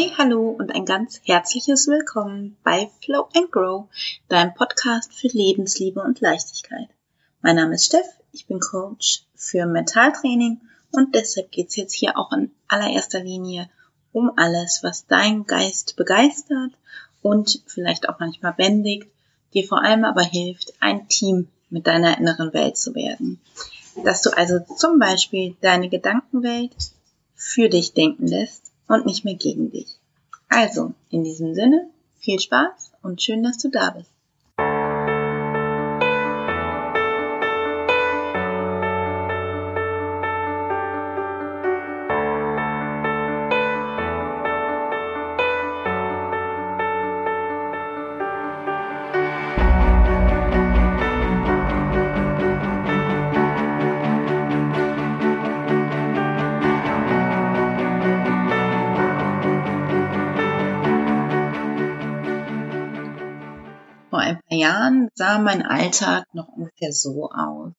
Hey, hallo und ein ganz herzliches Willkommen bei Flow and Grow, deinem Podcast für Lebensliebe und Leichtigkeit. Mein Name ist Steff, ich bin Coach für Mentaltraining und deshalb geht's jetzt hier auch in allererster Linie um alles, was dein Geist begeistert und vielleicht auch manchmal bändigt, dir vor allem aber hilft, ein Team mit deiner inneren Welt zu werden. Dass du also zum Beispiel deine Gedankenwelt für dich denken lässt und nicht mehr gegen dich. Also, in diesem Sinne, viel Spaß und schön, dass du da bist. Jahren sah mein Alltag noch ungefähr so aus.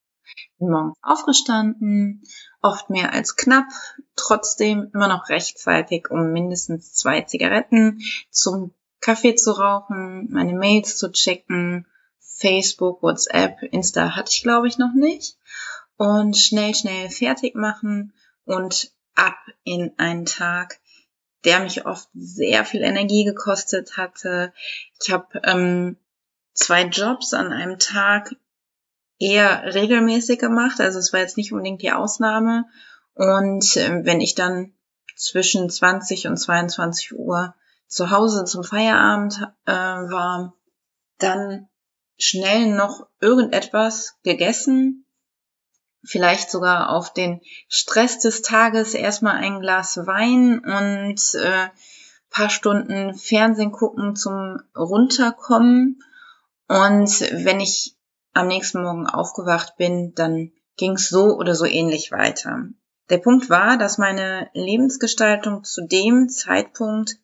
Bin morgens aufgestanden, oft mehr als knapp, trotzdem immer noch rechtzeitig, um mindestens zwei Zigaretten zum Kaffee zu rauchen, meine Mails zu checken, Facebook, WhatsApp, Insta hatte ich glaube ich noch nicht und schnell, schnell fertig machen und ab in einen Tag, der mich oft sehr viel Energie gekostet hatte. Ich habe ähm, zwei Jobs an einem Tag eher regelmäßig gemacht. Also es war jetzt nicht unbedingt die Ausnahme. Und äh, wenn ich dann zwischen 20 und 22 Uhr zu Hause zum Feierabend äh, war, dann schnell noch irgendetwas gegessen, vielleicht sogar auf den Stress des Tages erstmal ein Glas Wein und äh, paar Stunden Fernsehen gucken zum Runterkommen und wenn ich am nächsten Morgen aufgewacht bin, dann ging es so oder so ähnlich weiter. Der Punkt war, dass meine Lebensgestaltung zu dem Zeitpunkt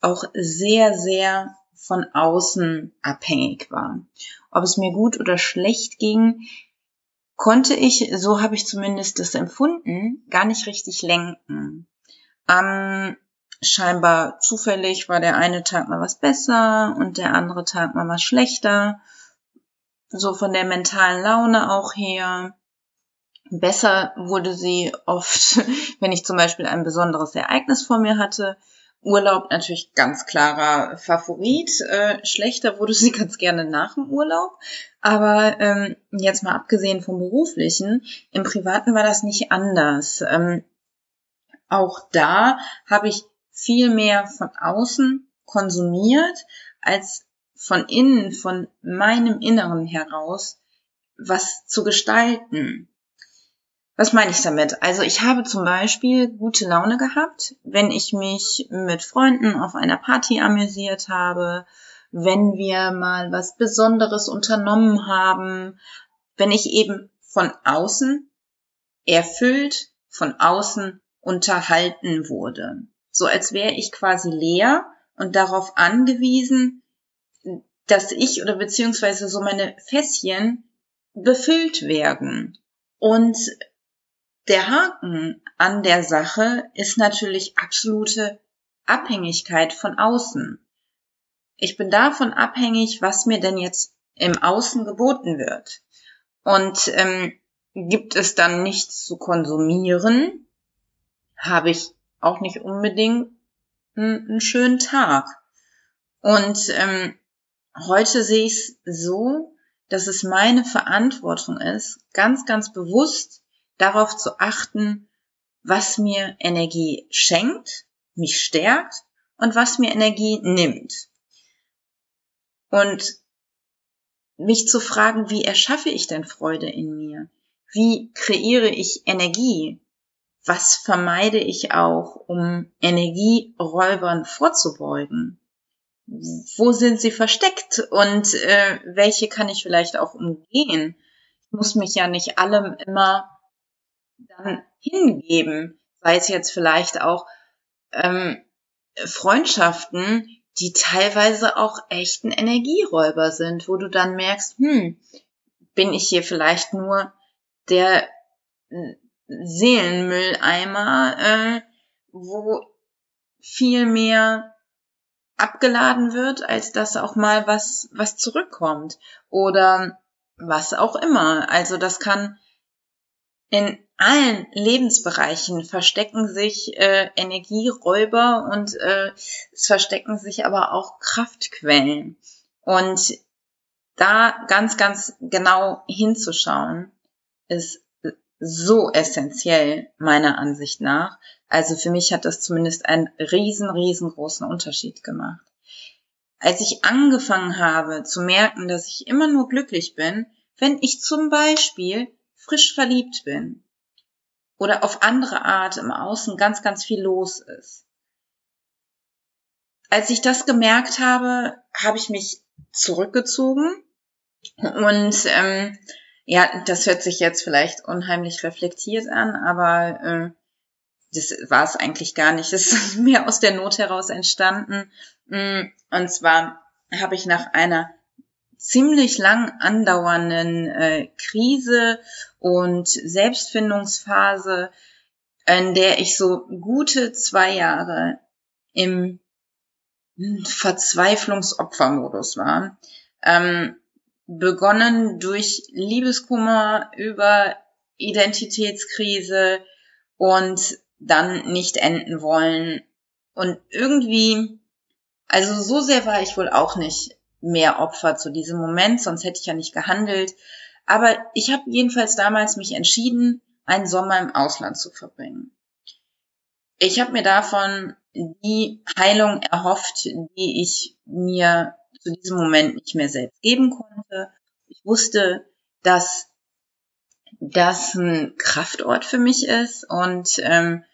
auch sehr, sehr von außen abhängig war. Ob es mir gut oder schlecht ging, konnte ich, so habe ich zumindest das empfunden, gar nicht richtig lenken. Am scheinbar zufällig war der eine Tag mal was besser und der andere Tag mal was schlechter. So von der mentalen Laune auch her. Besser wurde sie oft, wenn ich zum Beispiel ein besonderes Ereignis vor mir hatte. Urlaub natürlich ganz klarer Favorit. Äh, schlechter wurde sie ganz gerne nach dem Urlaub. Aber ähm, jetzt mal abgesehen vom beruflichen, im privaten war das nicht anders. Ähm, auch da habe ich viel mehr von außen konsumiert, als von innen, von meinem Inneren heraus was zu gestalten. Was meine ich damit? Also ich habe zum Beispiel gute Laune gehabt, wenn ich mich mit Freunden auf einer Party amüsiert habe, wenn wir mal was Besonderes unternommen haben, wenn ich eben von außen erfüllt, von außen unterhalten wurde so als wäre ich quasi leer und darauf angewiesen, dass ich oder beziehungsweise so meine Fässchen befüllt werden. Und der Haken an der Sache ist natürlich absolute Abhängigkeit von außen. Ich bin davon abhängig, was mir denn jetzt im Außen geboten wird. Und ähm, gibt es dann nichts zu konsumieren, habe ich auch nicht unbedingt einen, einen schönen Tag. Und ähm, heute sehe ich es so, dass es meine Verantwortung ist, ganz, ganz bewusst darauf zu achten, was mir Energie schenkt, mich stärkt und was mir Energie nimmt. Und mich zu fragen, wie erschaffe ich denn Freude in mir? Wie kreiere ich Energie? Was vermeide ich auch, um Energieräubern vorzubeugen? Wo sind sie versteckt und äh, welche kann ich vielleicht auch umgehen? Ich muss mich ja nicht allem immer dann hingeben, sei es jetzt vielleicht auch ähm, Freundschaften, die teilweise auch echten Energieräuber sind, wo du dann merkst, hm, bin ich hier vielleicht nur der Seelenmülleimer, äh, wo viel mehr abgeladen wird, als dass auch mal was, was zurückkommt oder was auch immer. Also das kann in allen Lebensbereichen verstecken sich äh, Energieräuber und äh, es verstecken sich aber auch Kraftquellen. Und da ganz, ganz genau hinzuschauen, ist so essentiell meiner Ansicht nach. Also für mich hat das zumindest einen riesen, riesengroßen Unterschied gemacht. Als ich angefangen habe zu merken, dass ich immer nur glücklich bin, wenn ich zum Beispiel frisch verliebt bin oder auf andere Art im Außen ganz, ganz viel los ist. Als ich das gemerkt habe, habe ich mich zurückgezogen und ähm, ja, das hört sich jetzt vielleicht unheimlich reflektiert an, aber äh, das war es eigentlich gar nicht. Das ist mir aus der Not heraus entstanden. Mm, und zwar habe ich nach einer ziemlich lang andauernden äh, Krise und Selbstfindungsphase, in der ich so gute zwei Jahre im Verzweiflungsopfermodus war, ähm, begonnen durch Liebeskummer über Identitätskrise und dann nicht enden wollen. Und irgendwie, also so sehr war ich wohl auch nicht mehr Opfer zu diesem Moment, sonst hätte ich ja nicht gehandelt. Aber ich habe jedenfalls damals mich entschieden, einen Sommer im Ausland zu verbringen. Ich habe mir davon die Heilung erhofft, die ich mir zu diesem Moment nicht mehr selbst geben konnte. Ich wusste, dass das ein Kraftort für mich ist und ähm,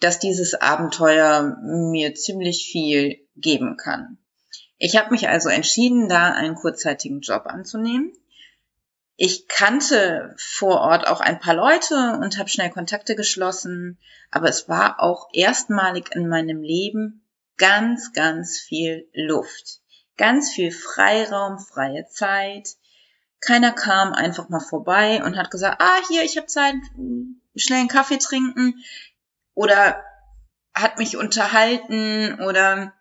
dass dieses Abenteuer mir ziemlich viel geben kann. Ich habe mich also entschieden, da einen kurzzeitigen Job anzunehmen. Ich kannte vor Ort auch ein paar Leute und habe schnell Kontakte geschlossen, aber es war auch erstmalig in meinem Leben ganz, ganz viel Luft ganz viel Freiraum, freie Zeit. Keiner kam einfach mal vorbei und hat gesagt, ah, hier, ich habe Zeit, schnell einen Kaffee trinken. Oder hat mich unterhalten oder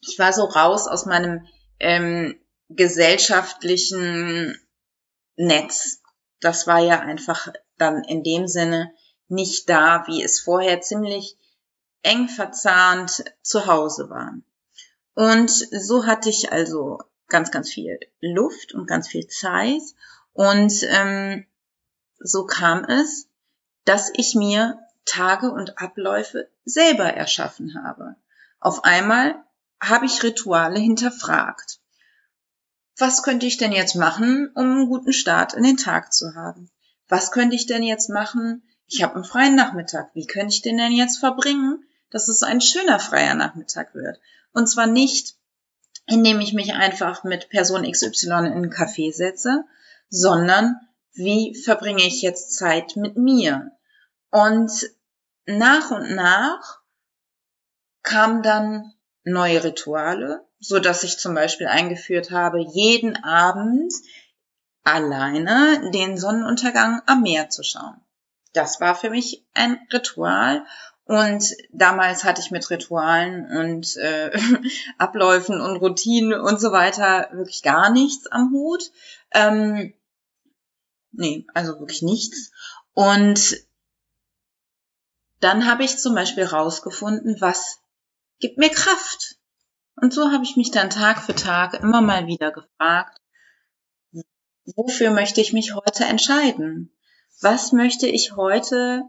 ich war so raus aus meinem ähm, gesellschaftlichen Netz. Das war ja einfach dann in dem Sinne nicht da, wie es vorher ziemlich eng verzahnt zu Hause war. Und so hatte ich also ganz, ganz viel Luft und ganz viel Zeit. Und ähm, so kam es, dass ich mir Tage und Abläufe selber erschaffen habe. Auf einmal habe ich Rituale hinterfragt. Was könnte ich denn jetzt machen, um einen guten Start in den Tag zu haben? Was könnte ich denn jetzt machen? Ich habe einen freien Nachmittag. Wie könnte ich den denn jetzt verbringen, dass es ein schöner freier Nachmittag wird? Und zwar nicht, indem ich mich einfach mit Person XY in einen Café setze, sondern wie verbringe ich jetzt Zeit mit mir? Und nach und nach kamen dann neue Rituale, so dass ich zum Beispiel eingeführt habe, jeden Abend alleine den Sonnenuntergang am Meer zu schauen. Das war für mich ein Ritual und damals hatte ich mit Ritualen und äh, Abläufen und Routinen und so weiter wirklich gar nichts am Hut. Ähm, nee, also wirklich nichts. Und dann habe ich zum Beispiel rausgefunden, was gibt mir Kraft. Und so habe ich mich dann Tag für Tag immer mal wieder gefragt, wofür möchte ich mich heute entscheiden? Was möchte ich heute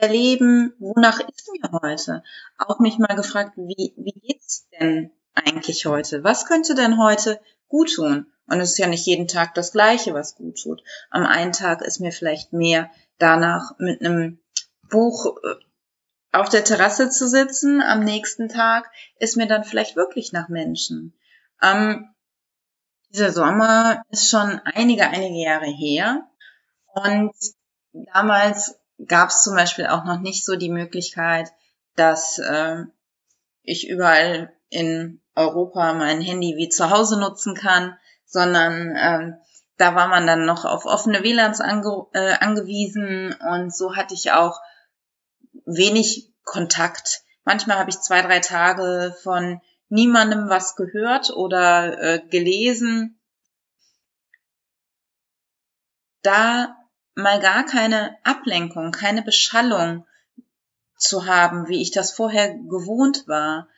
erleben, wonach ist mir heute? Auch mich mal gefragt, wie, wie geht's denn eigentlich heute? Was könnte denn heute gut tun? Und es ist ja nicht jeden Tag das Gleiche, was gut tut. Am einen Tag ist mir vielleicht mehr danach mit einem Buch äh, auf der Terrasse zu sitzen. Am nächsten Tag ist mir dann vielleicht wirklich nach Menschen. Ähm, dieser Sommer ist schon einige, einige Jahre her. Und damals gab es zum Beispiel auch noch nicht so die Möglichkeit, dass äh, ich überall in Europa mein Handy wie zu Hause nutzen kann, sondern ähm, da war man dann noch auf offene WLANs ange äh, angewiesen und so hatte ich auch wenig Kontakt Manchmal habe ich zwei, drei Tage von niemandem was gehört oder äh, gelesen. Da mal gar keine Ablenkung, keine Beschallung zu haben, wie ich das vorher gewohnt war,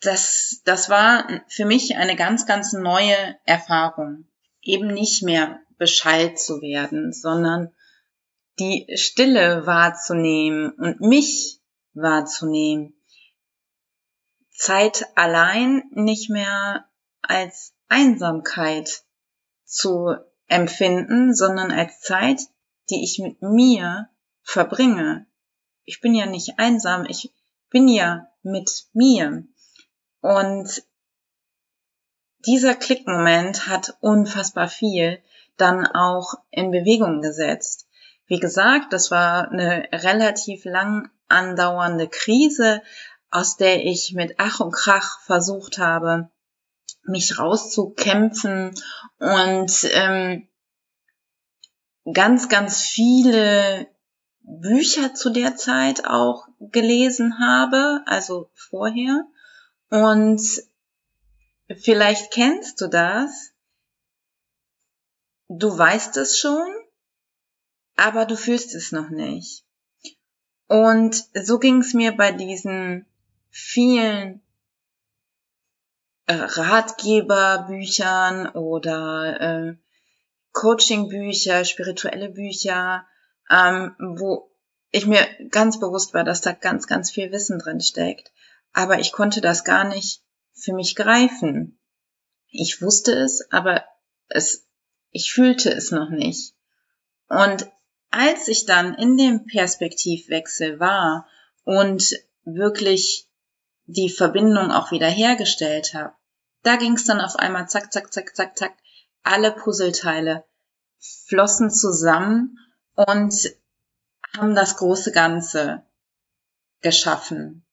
das, das war für mich eine ganz, ganz neue Erfahrung. Eben nicht mehr beschallt zu werden, sondern die Stille wahrzunehmen und mich wahrzunehmen. Zeit allein nicht mehr als Einsamkeit zu empfinden, sondern als Zeit, die ich mit mir verbringe. Ich bin ja nicht einsam, ich bin ja mit mir. Und dieser Klickmoment hat unfassbar viel dann auch in Bewegung gesetzt. Wie gesagt, das war eine relativ lang andauernde Krise, aus der ich mit Ach und Krach versucht habe, mich rauszukämpfen und ähm, ganz, ganz viele Bücher zu der Zeit auch gelesen habe, also vorher. Und vielleicht kennst du das. Du weißt es schon, aber du fühlst es noch nicht. Und so ging es mir bei diesen vielen äh, Ratgeberbüchern oder äh, Coachingbücher, spirituelle Bücher, ähm, wo ich mir ganz bewusst war, dass da ganz, ganz viel Wissen drin steckt aber ich konnte das gar nicht für mich greifen. Ich wusste es, aber es, ich fühlte es noch nicht. Und als ich dann in dem Perspektivwechsel war und wirklich die Verbindung auch wieder hergestellt habe, da ging es dann auf einmal zack, zack, zack, zack, zack, alle Puzzleteile flossen zusammen und haben das große Ganze geschaffen.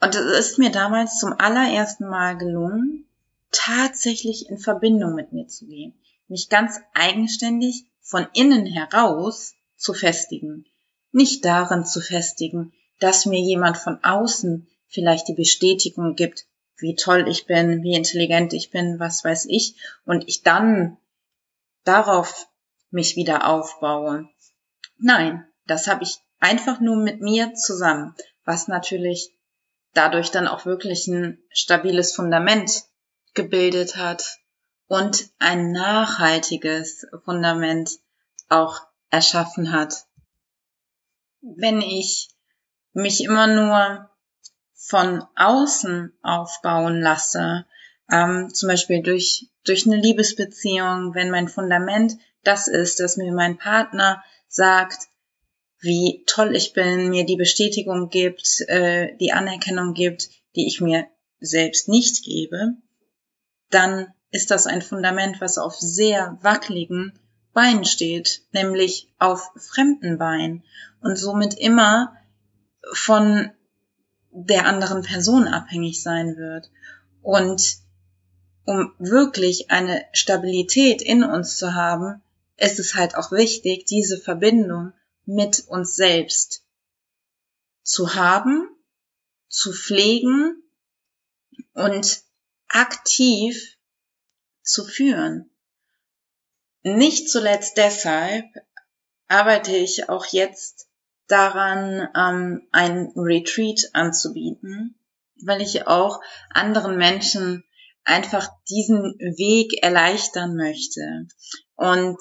Und es ist mir damals zum allerersten Mal gelungen, tatsächlich in Verbindung mit mir zu gehen, mich ganz eigenständig von innen heraus zu festigen, nicht darin zu festigen, dass mir jemand von außen vielleicht die Bestätigung gibt, wie toll ich bin, wie intelligent ich bin, was weiß ich, und ich dann darauf mich wieder aufbaue. Nein, das habe ich einfach nur mit mir zusammen, was natürlich dadurch dann auch wirklich ein stabiles Fundament gebildet hat und ein nachhaltiges Fundament auch erschaffen hat. Wenn ich mich immer nur von außen aufbauen lasse, ähm, zum Beispiel durch, durch eine Liebesbeziehung, wenn mein Fundament das ist, dass mir mein Partner sagt, wie toll ich bin, mir die Bestätigung gibt, äh, die Anerkennung gibt, die ich mir selbst nicht gebe, dann ist das ein Fundament, was auf sehr wackeligen Beinen steht, nämlich auf fremden Beinen. Und somit immer von der anderen Person abhängig sein wird. Und um wirklich eine Stabilität in uns zu haben, ist es halt auch wichtig, diese Verbindung mit uns selbst zu haben, zu pflegen und aktiv zu führen. Nicht zuletzt deshalb arbeite ich auch jetzt daran, ähm, ein Retreat anzubieten, weil ich auch anderen Menschen einfach diesen Weg erleichtern möchte. Und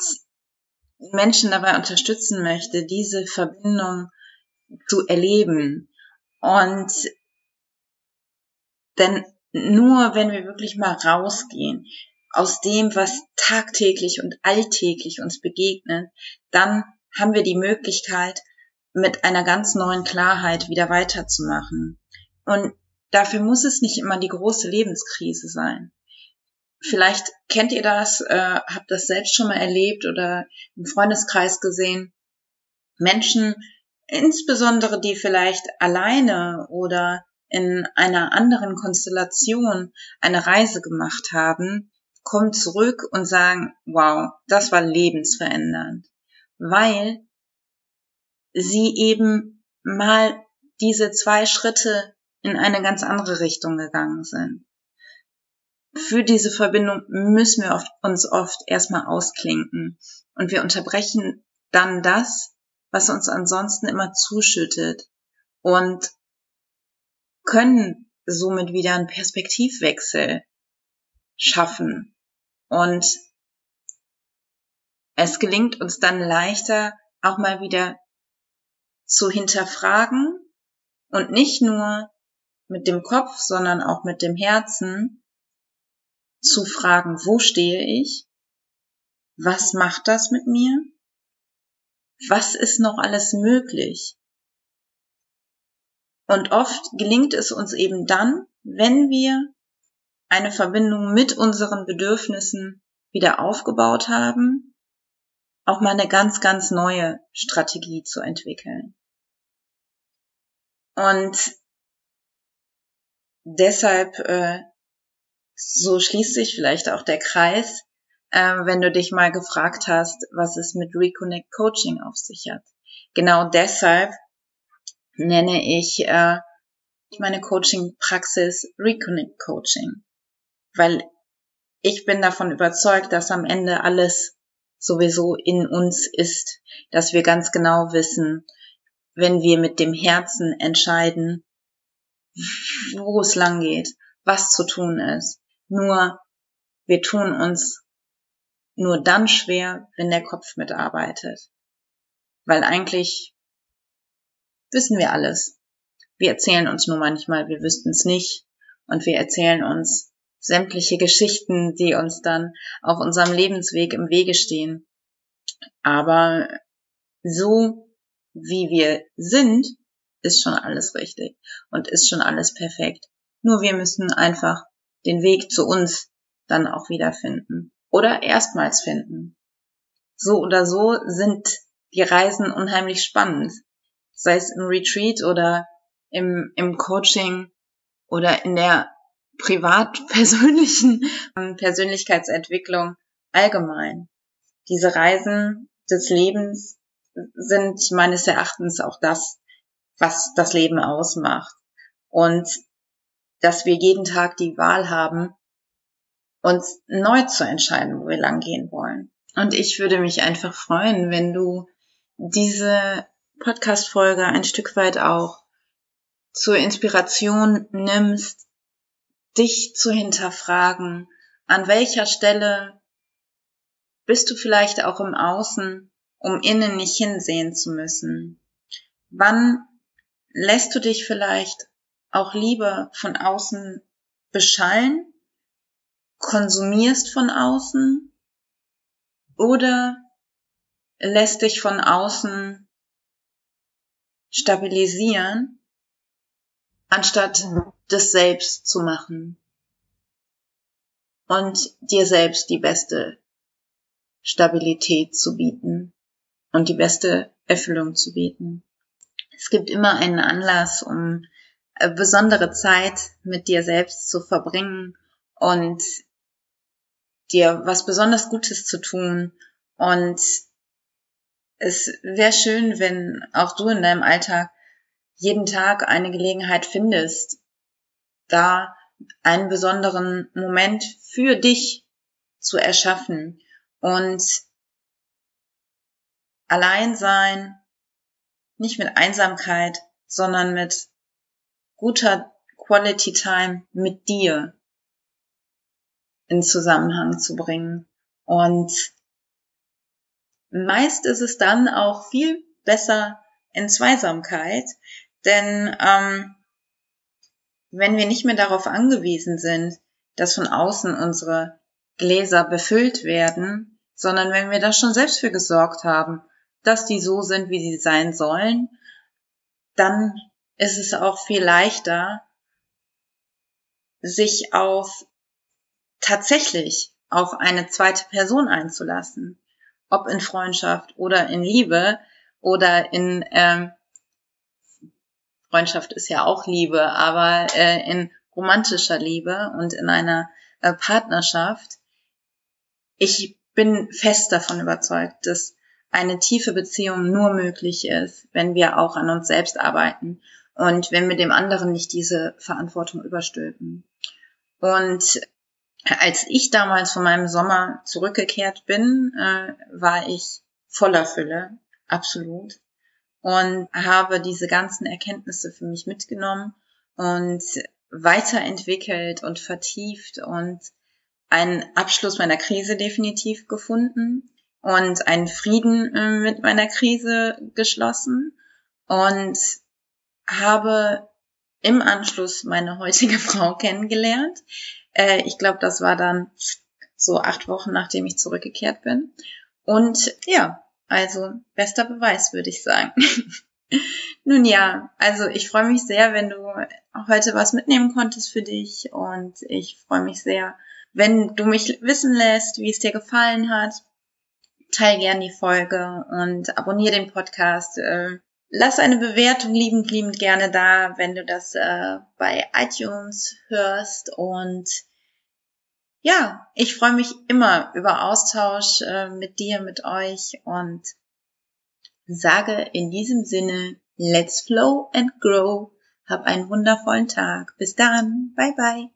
Menschen dabei unterstützen möchte, diese Verbindung zu erleben. Und denn nur wenn wir wirklich mal rausgehen aus dem, was tagtäglich und alltäglich uns begegnet, dann haben wir die Möglichkeit, mit einer ganz neuen Klarheit wieder weiterzumachen. Und dafür muss es nicht immer die große Lebenskrise sein. Vielleicht kennt ihr das, äh, habt das selbst schon mal erlebt oder im Freundeskreis gesehen. Menschen, insbesondere die vielleicht alleine oder in einer anderen Konstellation eine Reise gemacht haben, kommen zurück und sagen, wow, das war lebensverändernd, weil sie eben mal diese zwei Schritte in eine ganz andere Richtung gegangen sind. Für diese Verbindung müssen wir oft, uns oft erstmal ausklinken und wir unterbrechen dann das, was uns ansonsten immer zuschüttet und können somit wieder einen Perspektivwechsel schaffen. Und es gelingt uns dann leichter, auch mal wieder zu hinterfragen und nicht nur mit dem Kopf, sondern auch mit dem Herzen zu fragen, wo stehe ich? Was macht das mit mir? Was ist noch alles möglich? Und oft gelingt es uns eben dann, wenn wir eine Verbindung mit unseren Bedürfnissen wieder aufgebaut haben, auch mal eine ganz, ganz neue Strategie zu entwickeln. Und deshalb, äh, so schließt sich vielleicht auch der Kreis, äh, wenn du dich mal gefragt hast, was es mit Reconnect Coaching auf sich hat. Genau deshalb nenne ich äh, meine Coaching-Praxis Reconnect Coaching, weil ich bin davon überzeugt, dass am Ende alles sowieso in uns ist, dass wir ganz genau wissen, wenn wir mit dem Herzen entscheiden, wo es lang geht, was zu tun ist. Nur wir tun uns nur dann schwer, wenn der Kopf mitarbeitet. Weil eigentlich wissen wir alles. Wir erzählen uns nur manchmal, wir wüssten es nicht. Und wir erzählen uns sämtliche Geschichten, die uns dann auf unserem Lebensweg im Wege stehen. Aber so wie wir sind, ist schon alles richtig und ist schon alles perfekt. Nur wir müssen einfach den Weg zu uns dann auch wieder finden oder erstmals finden. So oder so sind die Reisen unheimlich spannend, sei es im Retreat oder im, im Coaching oder in der privat-persönlichen ähm, Persönlichkeitsentwicklung allgemein. Diese Reisen des Lebens sind meines Erachtens auch das, was das Leben ausmacht. Und dass wir jeden Tag die Wahl haben, uns neu zu entscheiden, wo wir lang gehen wollen. Und ich würde mich einfach freuen, wenn du diese Podcast-Folge ein Stück weit auch zur Inspiration nimmst, dich zu hinterfragen, an welcher Stelle bist du vielleicht auch im Außen um innen nicht hinsehen zu müssen? Wann lässt du dich vielleicht auch lieber von außen beschallen, konsumierst von außen oder lässt dich von außen stabilisieren, anstatt das selbst zu machen und dir selbst die beste Stabilität zu bieten und die beste Erfüllung zu bieten. Es gibt immer einen Anlass, um besondere Zeit mit dir selbst zu verbringen und dir was besonders Gutes zu tun. Und es wäre schön, wenn auch du in deinem Alltag jeden Tag eine Gelegenheit findest, da einen besonderen Moment für dich zu erschaffen und allein sein, nicht mit Einsamkeit, sondern mit guter Quality Time mit dir in Zusammenhang zu bringen. Und meist ist es dann auch viel besser in Zweisamkeit, denn ähm, wenn wir nicht mehr darauf angewiesen sind, dass von außen unsere Gläser befüllt werden, sondern wenn wir da schon selbst für gesorgt haben, dass die so sind, wie sie sein sollen, dann ist es auch viel leichter, sich auf tatsächlich auf eine zweite Person einzulassen, ob in Freundschaft oder in Liebe oder in ähm, Freundschaft ist ja auch Liebe, aber äh, in romantischer Liebe und in einer äh, Partnerschaft. Ich bin fest davon überzeugt, dass eine tiefe Beziehung nur möglich ist, wenn wir auch an uns selbst arbeiten und wenn wir dem anderen nicht diese Verantwortung überstülpen. Und als ich damals von meinem Sommer zurückgekehrt bin, äh, war ich voller Fülle, absolut, und habe diese ganzen Erkenntnisse für mich mitgenommen und weiterentwickelt und vertieft und einen Abschluss meiner Krise definitiv gefunden und einen Frieden äh, mit meiner Krise geschlossen und habe im Anschluss meine heutige Frau kennengelernt. Äh, ich glaube, das war dann so acht Wochen, nachdem ich zurückgekehrt bin. Und ja, also bester Beweis, würde ich sagen. Nun ja, also ich freue mich sehr, wenn du heute was mitnehmen konntest für dich und ich freue mich sehr, wenn du mich wissen lässt, wie es dir gefallen hat. Teil gern die Folge und abonniere den Podcast. Äh, lass eine Bewertung liebend, liebend gerne da, wenn du das äh, bei iTunes hörst und ja, ich freue mich immer über Austausch äh, mit dir, mit euch und sage in diesem Sinne, let's flow and grow. Hab einen wundervollen Tag. Bis dann. Bye bye.